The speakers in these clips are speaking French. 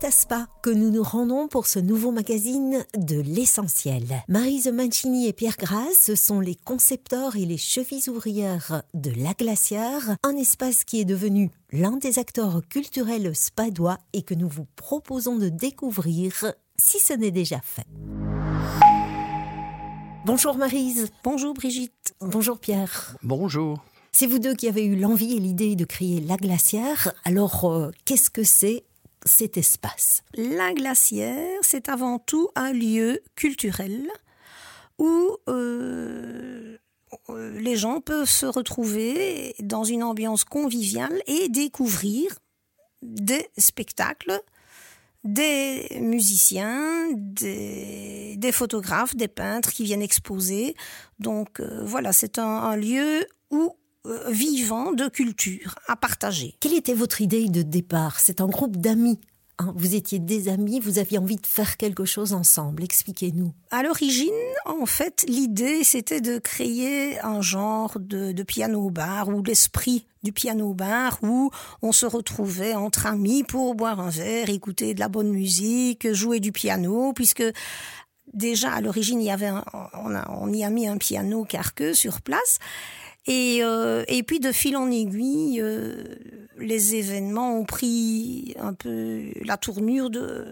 C'est à Spa que nous nous rendons pour ce nouveau magazine de l'essentiel. Marise Mancini et Pierre Grasse sont les concepteurs et les chevilles ouvrières de La Glacière, un espace qui est devenu l'un des acteurs culturels spadois et que nous vous proposons de découvrir si ce n'est déjà fait. Bonjour Marise. Bonjour Brigitte. Bonjour Pierre. Bonjour. C'est vous deux qui avez eu l'envie et l'idée de créer La Glacière. Alors, euh, qu'est-ce que c'est cet espace La glacière, c'est avant tout un lieu culturel où euh, les gens peuvent se retrouver dans une ambiance conviviale et découvrir des spectacles, des musiciens, des, photographes, des peintres qui viennent exposer. Donc euh, voilà, c'est un, lieu où euh, vivant de culture à partager. Quelle était votre idée de départ? C'est un groupe d'amis. hein vous étiez des amis, vous aviez envie de faire quelque chose ensemble. Expliquez-nous. À l'origine, en fait, l'idée, c'était de créer un genre de, piano-bar ou l'esprit du piano-bar où on se retrouvait entre amis pour boire un verre, écouter de la bonne musique, jouer du piano, puisque déjà à l'origine, il y avait on, on y a mis un piano carqueux sur place. Et, euh, et puis de fil en aiguille, euh, les événements ont pris un peu la tournure de,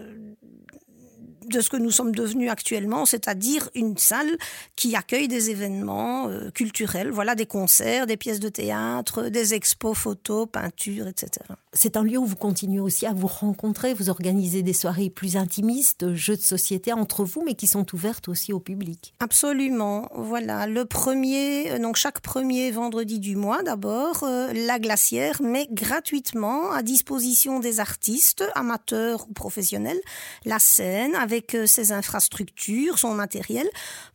de ce que nous sommes devenus actuellement, c'est-à-dire une salle qui accueille des événements euh, culturels, voilà, des concerts, des pièces de théâtre, des expos photos, peintures, etc. C'est un lieu où vous continuez aussi à vous rencontrer. Vous organisez des soirées plus intimistes, jeux de société entre vous, mais qui sont ouvertes aussi au public. Absolument, voilà. Le premier, euh, donc chaque premier vendredi du mois, d'abord, euh, la glacière met gratuitement à disposition des artistes, amateurs ou professionnels, la scène avec euh, ses infrastructures, son matériel,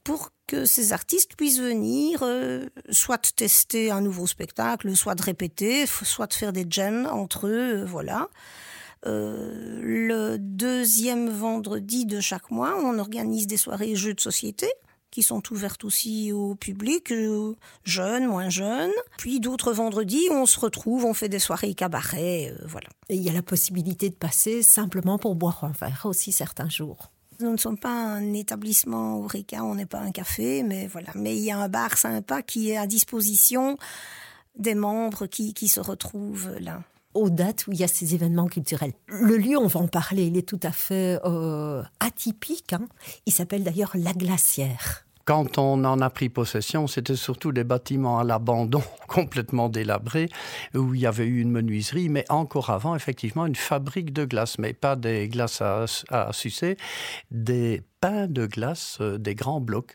pour que ces artistes puissent venir euh, soit tester un nouveau spectacle, soit de répéter, soit faire des jams entre eux, euh, voilà. Euh, le deuxième vendredi de chaque mois, on organise des soirées jeux de société qui sont ouvertes aussi au public, jeunes, moins jeunes. Puis d'autres vendredis, on se retrouve, on fait des soirées cabaret, voilà. Il y a la possibilité de passer simplement pour boire un verre aussi certains jours. Nous ne sommes pas un établissement Oreca, on n'est pas un café, mais voilà. Mais il y a un bar sympa qui est à disposition des membres qui, qui se retrouvent là. aux dates où il y a ces événements culturels. Le lieu, on va en parler, il est tout à fait euh, atypique. hein. Il s'appelle d'ailleurs La Glacière. Quand on en a pris possession, c'était surtout des bâtiments à l'abandon, complètement délabrés, où il y avait eu une menuiserie, mais encore avant, effectivement, une fabrique de glace, mais pas des glaces à, à sucer, des pains de glace, euh, des grands blocs.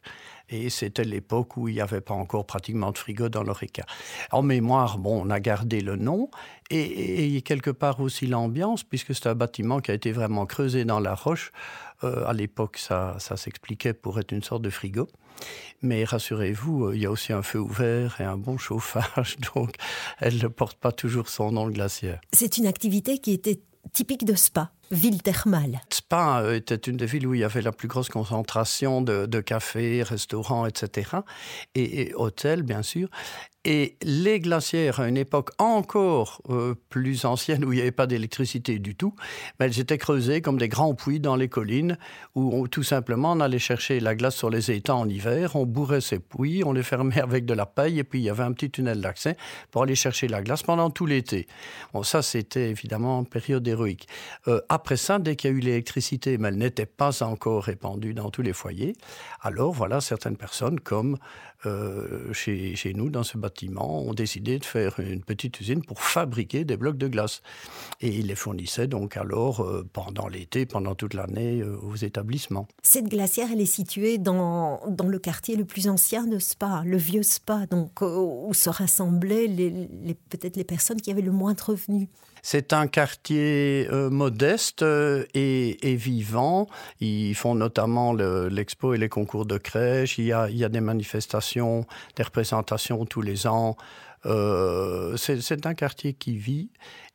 Et c'était l'époque où il n'y avait pas encore pratiquement de frigo dans l'Oreca. En mémoire, bon, on a gardé le nom et, quelque part aussi l'ambiance, puisque c'est un bâtiment qui a été vraiment creusé dans la roche. Euh, à l'époque, ça, ça s'expliquait pour être une sorte de frigo. Mais rassurez-vous, euh, il y a aussi un feu ouvert et un bon chauffage, donc elle ne porte pas toujours son nom de glacière. C'est une activité qui était typique de Spa, ville thermale. Spa était une des villes où il y avait la plus grosse concentration de, cafés, restaurants, etc. Et, hôtels, bien sûr. Et les glacières, à une époque encore euh, plus ancienne, où il n'y avait pas d'électricité du tout, mais elles étaient creusées comme des grands puits dans les collines, où tout simplement on allait chercher la glace sur les étangs en hiver, on bourrait ces puits, on les fermait avec de la paille, et puis il y avait un petit tunnel d'accès pour aller chercher la glace pendant tout l'été. Bon, ça, c'était évidemment une période héroïque. Euh, après ça, dès qu'il y a eu l'électricité, mais elle n'était pas encore répandue dans tous les foyers, alors voilà, certaines personnes, comme euh, chez, nous, dans ce bâtiment, ont décidé de faire une petite usine pour fabriquer des blocs de glace. Et ils les fournissaient donc alors euh, pendant l'été, pendant toute l'année euh, aux établissements. Cette glacière, elle est située dans, dans le quartier le plus ancien de Spa, le vieux Spa, donc où se rassemblaient peut-être les personnes qui avaient le moins de revenus. C'est un quartier euh, modeste euh, et, vivant. Ils font notamment le- l'expo et les concours de crèche. Il y, a, des manifestations, des représentations tous les ans. Euh, c'est un quartier qui vit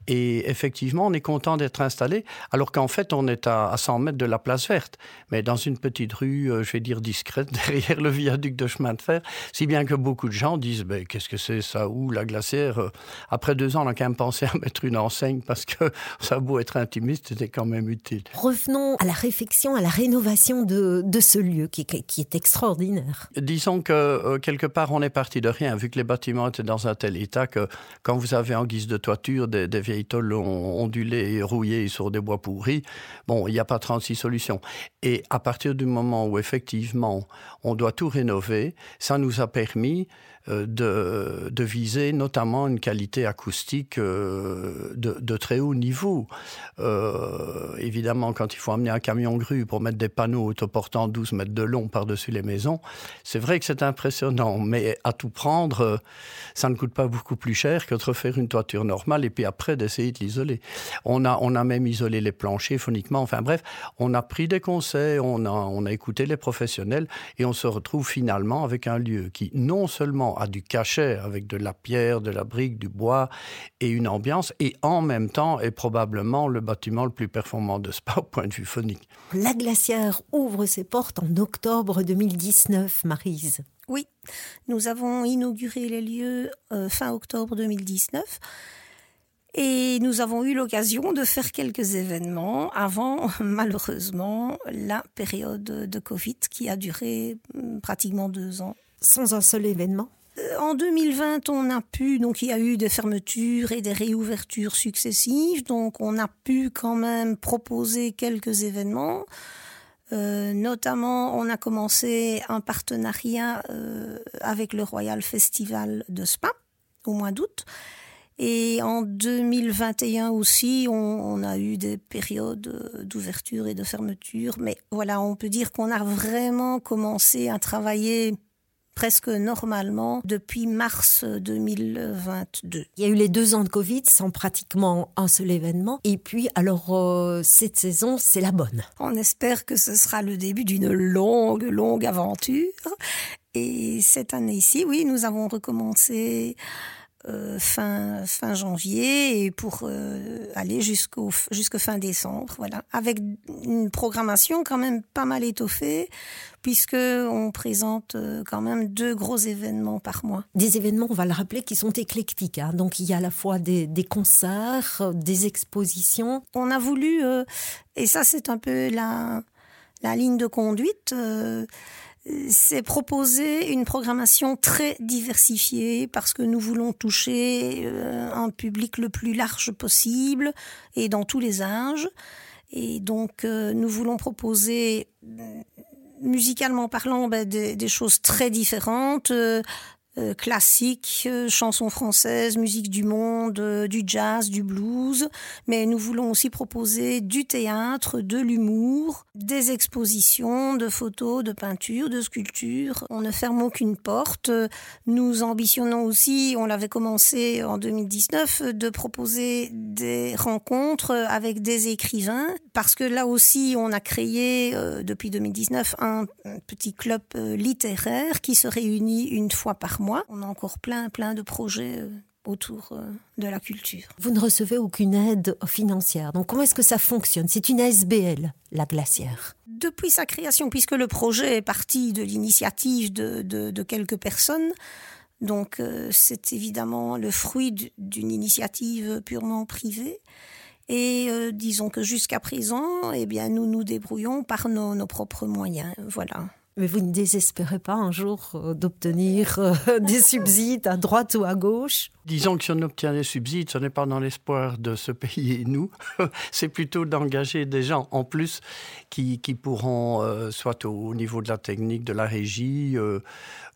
Et effectivement, on est content d'être installé, alors qu'en fait, on est à, 100 mètres de la place verte, mais dans une petite rue, euh, je vais dire discrète, derrière le viaduc de chemin de fer, si bien que beaucoup de gens disent ben, Qu'est-ce que c'est ça Où la glacière euh, Après deux ans, on a quand même pensé à mettre une enseigne parce que ça a beau être intimiste, c'était quand même utile. Revenons à la réflexion, à la rénovation de, de ce lieu qui, qui, est extraordinaire. Disons que euh, quelque part, on est parti de rien, vu que les bâtiments étaient dans un tel état que quand vous avez en guise de toiture des, des vieilles tôles ondulées et rouillées sur des bois pourris, bon, il n'y a pas 36 solutions. Et à partir du moment où effectivement on doit tout rénover, ça nous a permis euh, de, viser notamment une qualité acoustique euh, de, de très haut niveau. Euh, évidemment, quand il faut amener un camion grue pour mettre des panneaux autoportants 12 mètres de long par-dessus les maisons, c'est vrai que c'est impressionnant, mais à tout prendre, ça ne coûte pas beaucoup plus cher que de refaire une toiture normale et puis après d'essayer de l'isoler. On a, on a même isolé les planchers phoniquement, enfin bref, on a pris des conseils, on a, on a écouté les professionnels et on se retrouve finalement avec un lieu qui non seulement a du cachet avec de la pierre, de la brique, du bois et une ambiance, et en même temps est probablement le bâtiment le plus performant de Spa au point de vue phonique. La glacière ouvre ses portes en octobre 2019, Marise. Oui, nous avons inauguré les lieux euh, fin octobre 2019. Et nous avons eu l'occasion de faire quelques événements avant, malheureusement, la période de Covid qui a duré hum, pratiquement deux ans. Sans un seul événement? Euh, en 2020, on a pu, donc il y a eu des fermetures et des réouvertures successives, donc on a pu quand même proposer quelques événements. Euh, notamment, on a commencé un partenariat euh, avec le Royal Festival de Spa au mois d'août. Et en 2021 aussi, on, on a eu des périodes d'ouverture et de fermeture. Mais voilà, on peut dire qu'on a vraiment commencé à travailler presque normalement depuis mars 2022. Il y a eu les deux ans de Covid sans pratiquement un seul événement. Et puis, alors, euh, cette saison, c'est la bonne. On espère que ce sera le début d'une longue, longue aventure. Et cette année-ci, oui, nous avons recommencé euh, fin, fin janvier et pour euh, aller jusqu'au jusqu'à fin décembre, voilà, avec une programmation quand même pas mal étoffée puisque on présente euh, quand même deux gros événements par mois. Des événements, on va le rappeler, qui sont éclectiques. Hein. Donc il y a à la fois des, des concerts, des expositions. On a voulu, et ça c'est un peu la la ligne de conduite c'est proposer une programmation très diversifiée parce que nous voulons toucher euh, un public le plus large possible et dans tous les âges. Et donc, euh, nous voulons proposer, musicalement parlant, ben, des, choses très différentes, euh, euh, classique, euh, chansons françaises, musique du monde, euh, du jazz, du blues, mais nous voulons aussi proposer du théâtre, de l'humour, des expositions de photos, de peintures, de sculptures. On ne ferme aucune porte. Nous ambitionnons aussi, on l'avait commencé en 2019, de proposer des rencontres avec des écrivains, parce que là aussi, on a créé depuis 2019 un petit club littéraire qui se réunit une fois par mois. On a encore plein, plein de projets euh, autour euh, de la culture. Vous ne recevez aucune aide financière. Donc comment est-ce que ça fonctionne? C'est une ASBL, la glacière. Depuis sa création, puisque le projet est parti de l'initiative de, quelques personnes, donc euh, c'est évidemment le fruit d'une initiative purement privée. Et disons que jusqu'à présent, eh bien, nous nous débrouillons par nos, nos propres moyens. Voilà. Mais vous ne désespérez pas un jour euh, d'obtenir euh, des subsides à droite ou à gauche? Disons que si on obtient des subsides, ce n'est pas dans l'espoir de se payer nous, c'est plutôt d'engager des gens en plus qui, qui pourront, euh, soit au niveau de la technique, de la régie,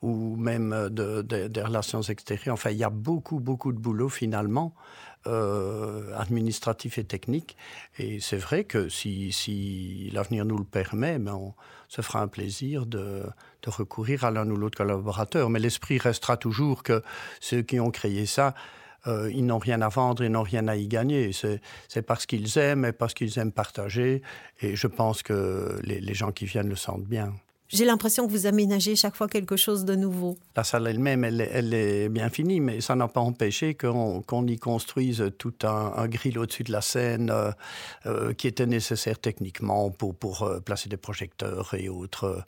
ou même de, de, des relations extérieures. Enfin, il y a beaucoup, beaucoup de boulot finalement. Euh, administratif et technique. Et c'est vrai que si, si l'avenir nous le permet, ben on se fera un plaisir de, recourir à l'un ou l'autre collaborateur. Mais l'esprit restera toujours que ceux qui ont créé ça, euh, ils n'ont rien à vendre, ils n'ont rien à y gagner. C'est parce qu'ils aiment et parce qu'ils aiment partager. Et je pense que les gens qui viennent le sentent bien. J'ai l'impression que vous aménagez chaque fois quelque chose de nouveau. La salle elle-même, elle, est bien finie, mais ça n'a pas empêché qu'on y construise tout un, grill au-dessus de la scène euh, euh, qui était nécessaire techniquement pour, euh, placer des projecteurs et autres,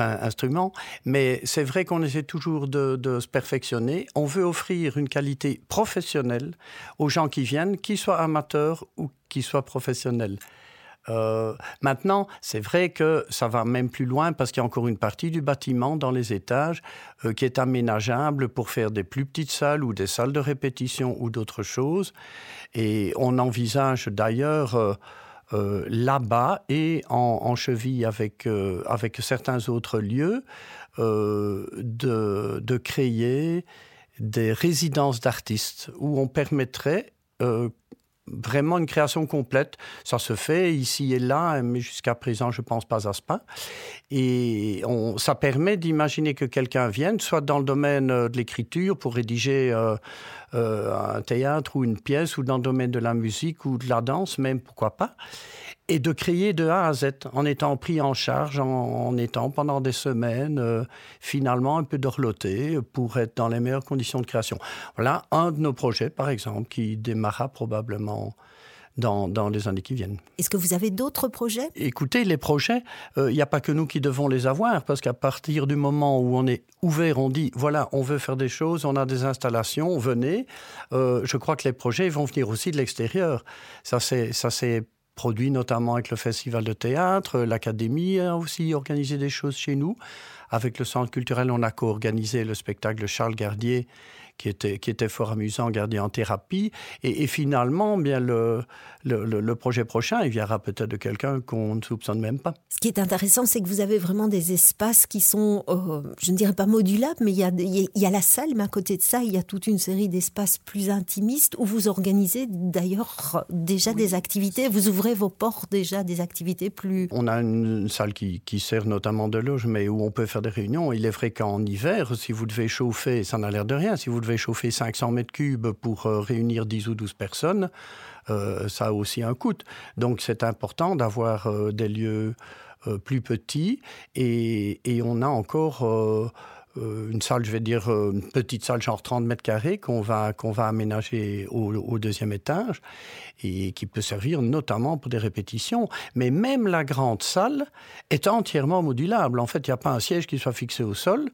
instruments. Mais c'est vrai qu'on essaie toujours de, se perfectionner. On veut offrir une qualité professionnelle aux gens qui viennent, qu'ils soient amateurs ou qu'ils soient professionnels. Euh, maintenant, c'est vrai que ça va même plus loin parce qu'il y a encore une partie du bâtiment dans les étages euh, qui est aménageable pour faire des plus petites salles ou des salles de répétition ou d'autres choses. Et on envisage d'ailleurs euh, là-bas et en, cheville avec, avec certains autres lieux de créer des résidences d'artistes où on permettrait vraiment une création complète. Ça se fait ici et là, mais jusqu'à présent, je ne pense pas à ce pas. Et ça permet d'imaginer que quelqu'un vienne, soit dans le domaine euh, de l'écriture pour rédiger euh, un théâtre ou une pièce, ou dans le domaine de la musique ou de la danse, même pourquoi pas et de créer de A à Z en étant pris en charge, en, étant pendant des semaines euh, finalement un peu dorloté pour être dans les meilleures conditions de création. Voilà un de nos projets, par exemple, qui démarra probablement dans, dans, les années qui viennent. Est-ce que vous avez d'autres projets? Écoutez, les projets, il euh, n'y a pas que nous qui devons les avoir, parce qu'à partir du moment où on est ouvert, on dit, voilà, on veut faire des choses, on a des installations, venez. Euh, je crois que les projets vont venir aussi de l'extérieur. Ça, c'est produit notamment avec le Festival de théâtre. L'Académie a aussi organisé des choses chez nous. Avec le Centre culturel, on a co-organisé le spectacle Charles Gardier qui était, qui était fort amusant, gardé en thérapie. Et, finalement, bien le, le, projet prochain, il viendra peut-être de quelqu'un qu'on ne soupçonne même pas. Ce qui est intéressant, c'est que vous avez vraiment des espaces qui sont, euh, je ne dirais pas modulables, mais il y, a, il y a la salle, mais à côté de ça, il y a toute une série d'espaces plus intimistes où vous organisez d'ailleurs déjà des activités, vous ouvrez vos portes déjà des activités plus... On a une salle qui, qui sert notamment de loge, mais où on peut faire des réunions. Il est vrai qu'en hiver, si vous devez chauffer, ça n'a l'air de rien, si vous devez chauffer 500 mètres cubes pour euh, réunir 10 ou 12 personnes, euh, ça a aussi un coût. Donc c'est important d'avoir euh, des lieux plus petits et, et, on a encore une salle, je vais dire, euh, une petite salle genre 30 mètres carrés qu'on va, qu'on va aménager au, deuxième étage et qui peut servir notamment pour des répétitions. Mais même la grande salle est entièrement modulable. En fait, il n'y a pas un siège qui soit fixé au sol.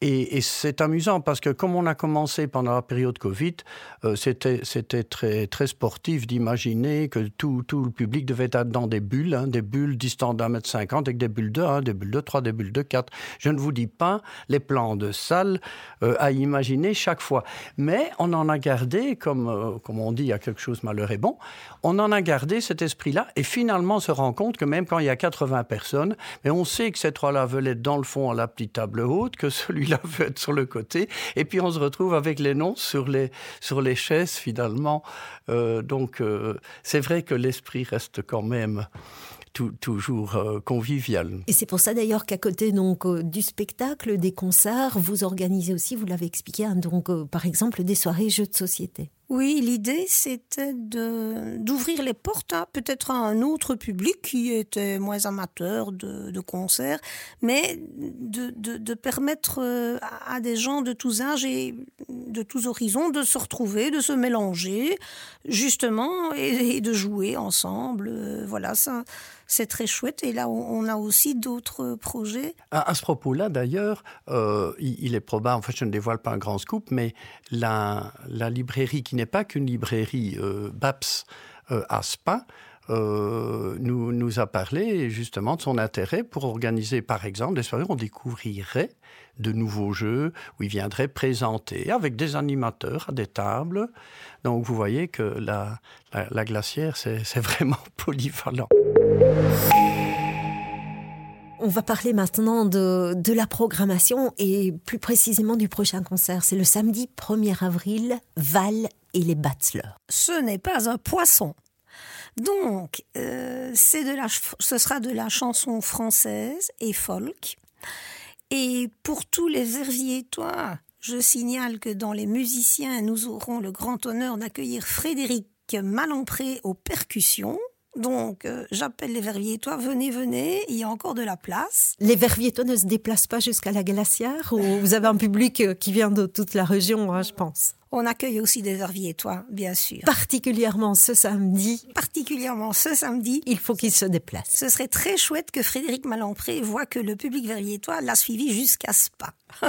Et, c'est amusant parce que comme on a commencé pendant la période Covid, euh, c'était, c'était très, très sportif d'imaginer que tout, tout le public devait être dans des bulles, hein, des bulles distantes d'un mètre cinquante avec des bulles de 1, des bulles de 3, des bulles de 4. Je ne vous dis pas les plans de salle euh, à imaginer chaque fois. Mais on en a gardé, comme, euh, comme on dit, il y a quelque chose malheur et bon, on en a gardé cet esprit-là et finalement on se rend compte que même quand il y a 80 personnes, mais on sait que ces trois-là veulent être dans le fond à la petite table haute, que celui-là veut être sur le côté, et puis on se retrouve avec les noms sur les, sur les chaises finalement. Euh, donc c'est vrai que l'esprit reste quand même toujours euh, convivial. Et c'est pour ça d'ailleurs qu'à côté donc euh, du spectacle, des concerts, vous organisez aussi, vous l'avez expliqué, hein, donc euh, par exemple des soirées jeux de société. Oui, l'idée c'était d'ouvrir les portes peut-être à un autre public qui était moins amateur de, concerts, mais de, de, permettre à des gens de tous âges et de tous horizons de se retrouver, de se mélanger, justement, et, de jouer ensemble. Voilà, ça, c'est très chouette. Et là, on a aussi d'autres projets. À, ce propos-là, d'ailleurs, euh, il, est probable, en fait, je ne dévoile pas un grand scoop, mais la, librairie, qui n'est pas qu'une librairie euh, BAPS euh, à Spa, nous, nous a parlé justement de son intérêt pour organiser, par exemple, des soirées où on découvrirait de nouveaux jeux, où il viendrait présenter avec des animateurs à des tables. Donc vous voyez que la, la, glacière, c'est vraiment polyvalent. On va parler maintenant de, la programmation et plus précisément du prochain concert. C'est le samedi 1er avril, Val et les Bachelors. Ce n'est pas un poisson. Donc, euh, ce sera de la chanson française et folk. Et pour tous les toi, je signale que dans les musiciens, nous aurons le grand honneur d'accueillir Frédéric Malompré aux percussions Donc, euh, j'appelle les Verviétois, venez, venez, il y a encore de la place. Les Verviétois ne se déplacent pas jusqu'à la glacière ou vous avez un public euh, qui vient de toute la région, hein, je pense? On accueille aussi des Verviétois, bien sûr. Particulièrement ce samedi. Particulièrement ce samedi. Il faut qu'il se déplace. Ce serait très chouette que Frédéric Malampré voit que le public Verviétois l'a suivi jusqu'à Spa.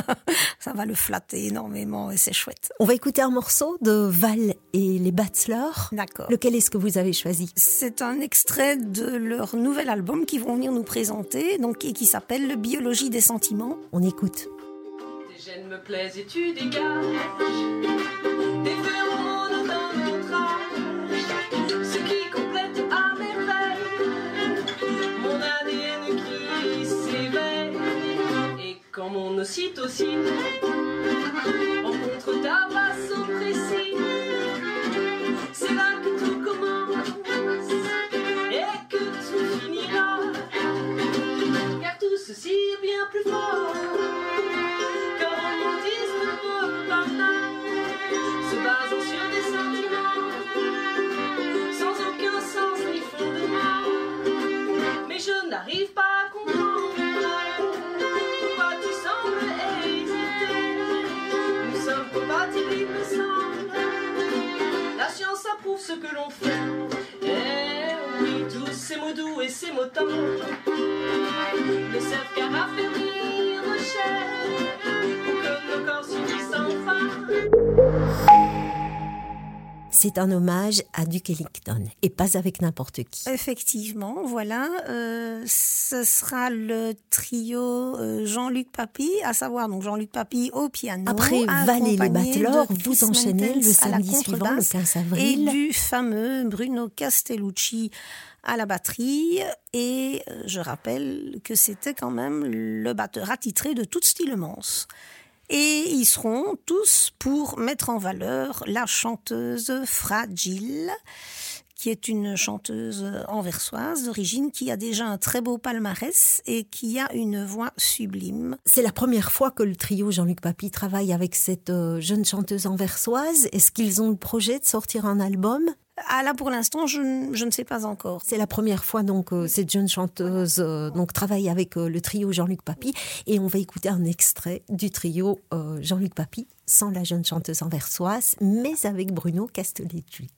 Ça va le flatter énormément et c'est chouette. On va écouter un morceau de Val et les Bachelors. D'accord. Lequel est-ce que vous avez choisi? C'est un extrait de leur nouvel album qu'ils vont venir nous présenter, donc et qui s'appelle Biologie des sentiments. On écoute. Tes gènes me plaisent et tu dégages des phéromones dans notre âge, ce qui complète à merveille mon ADN qui s'éveille. Et quand mon ocytocine rencontre ta vasopressie, c'est là que tout commence et que tout finira. Car tout ceci est bien plus fort n'arrive pas à comprendre pourquoi tu sembles hésiter. Nous sommes compatibles, me semble. La science approuve ce que l'on fait. Eh oui, tous ces mots doux et ces mots tendres ne servent qu'à raffermir nos chairs C'est un hommage à Duke Ellington et pas avec n'importe qui. Effectivement, voilà. euh, ce sera le trio euh, Jean-Luc Papy, à savoir donc Jean-Luc Papy au piano. Après Val et les accompagné Batelors, de vous enchaînez le samedi suivant, le contrebasse 15 Et du fameux Bruno Castellucci à la batterie. Et euh, je rappelle que c'était quand même le batteur attitré de toute Stylemance. Et ils seront tous pour mettre en valeur la chanteuse Fragile, qui est une chanteuse anversoise d'origine, qui a déjà un très beau palmarès et qui a une voix sublime. C'est la première fois que le trio Jean-Luc Papy travaille avec cette euh, jeune chanteuse anversoise. Est-ce qu'ils ont le projet de sortir un album? Ah là, pour l'instant, je, ne sais pas encore. C'est la première fois donc euh, cette jeune chanteuse euh, donc travaille avec euh, le trio Jean-Luc Papy et on va écouter un extrait du trio Jean-Luc Papy sans la jeune chanteuse anversoise mais avec Bruno Castellucci.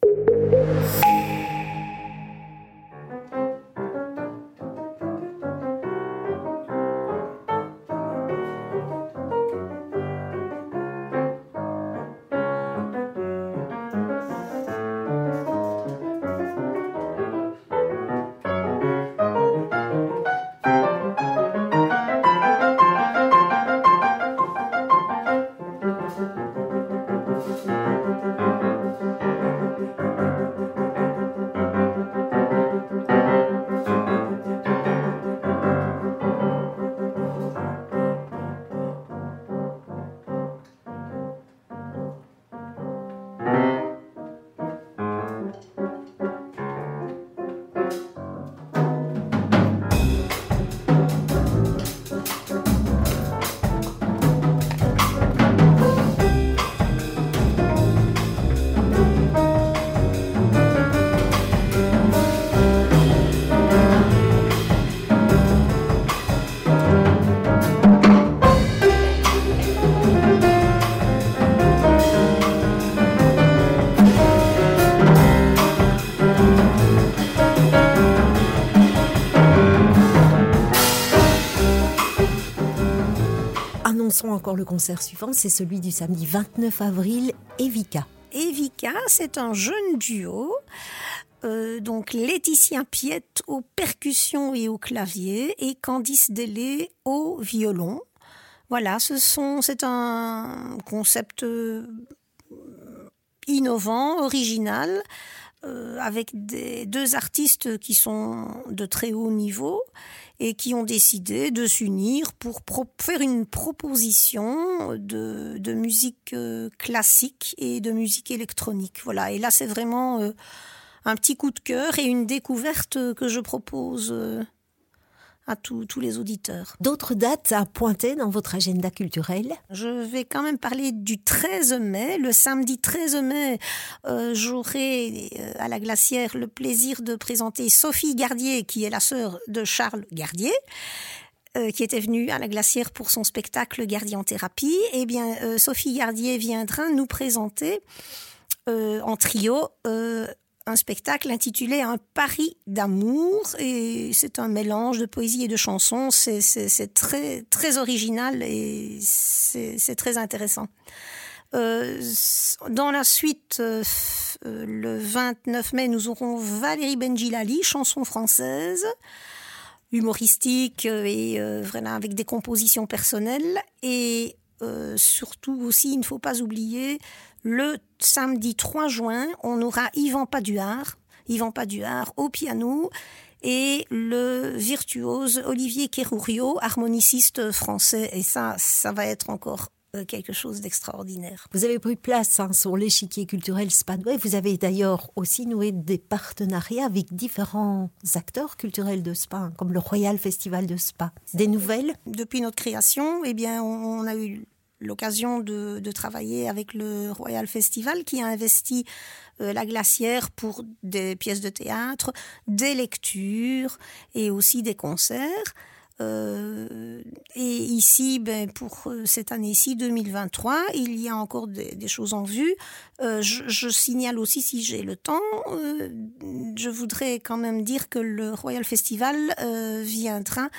Encore le concert suivant, c'est celui du samedi 29 avril, Evika. Evika, c'est un jeune duo. Euh, donc Laetitia Piette aux percussions et au clavier et Candice Delay au violon. Voilà, ce sont, c'est un concept euh, innovant, original, euh, avec des, deux artistes qui sont de très haut niveau et qui ont décidé de s'unir pour faire une proposition de, de musique euh, classique et de musique électronique. Voilà, et là c'est vraiment euh, un petit coup de cœur et une découverte que je propose euh, à tous les auditeurs. D'autres dates à pointer dans votre agenda culturel? Je vais quand même parler du 13 mai. Le samedi 13 mai, euh, j'aurai euh, à la glacière le plaisir de présenter Sophie Gardier, qui est la sœur de Charles Gardier. euh, qui était venue à la glacière pour son spectacle Gardien en thérapie, eh bien, Sophie Gardier viendra nous présenter en trio un spectacle intitulé Un pari d'amour et c'est un mélange de poésie et de chansons. C'est- très, très original et c'est très intéressant. Euh, dans la suite, euh, euh, le 29 mai, nous aurons Valérie Benjilali, chanson française, humoristique et euh, avec des compositions personnelles. Et euh, surtout aussi, il ne faut pas oublier, le samedi 3 juin, on aura Yvan Paduard, Yvan Paduard au piano et le virtuose Olivier Kerourio, harmoniciste français. Et ça, ça va être encore quelque chose d'extraordinaire. Vous avez pris place hein, sur l'échiquier culturel Spadway. Vous avez d'ailleurs aussi noué des partenariats avec différents acteurs culturels de Spa, hein, comme le Royal Festival de Spa. Des nouvelles? Depuis notre création, eh bien, on, on a eu l'occasion de, de travailler avec le Royal Festival qui a investi euh, la glacière pour des pièces de théâtre, des lectures et aussi des concerts. Euh, et ici, ben, pour euh, cette année-ci, 2023, il y a encore des, choses en vue. Euh, je, signale aussi, si j'ai le temps, je voudrais quand même dire que le Royal Festival viendra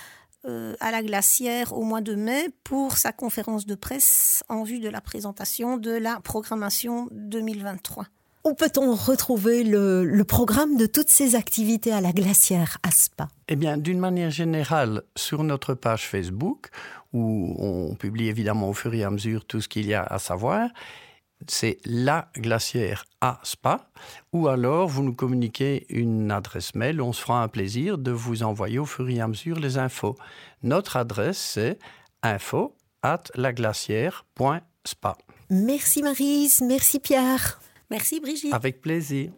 à la glacière au mois de mai pour sa conférence de presse en vue de la présentation de la programmation 2023. Où peut-on retrouver le, le programme de toutes ces activités à la glacière à Spa Eh bien, d'une manière générale, sur notre page Facebook, où on publie évidemment au fur et à mesure tout ce qu'il y a à savoir, c'est la glacière à Spa, ou alors vous nous communiquez une adresse mail, on se fera un plaisir de vous envoyer au fur et à mesure les infos. Notre adresse, c'est info at laglacière.spa. Merci Marise, merci Pierre. Merci Brigitte. Avec plaisir.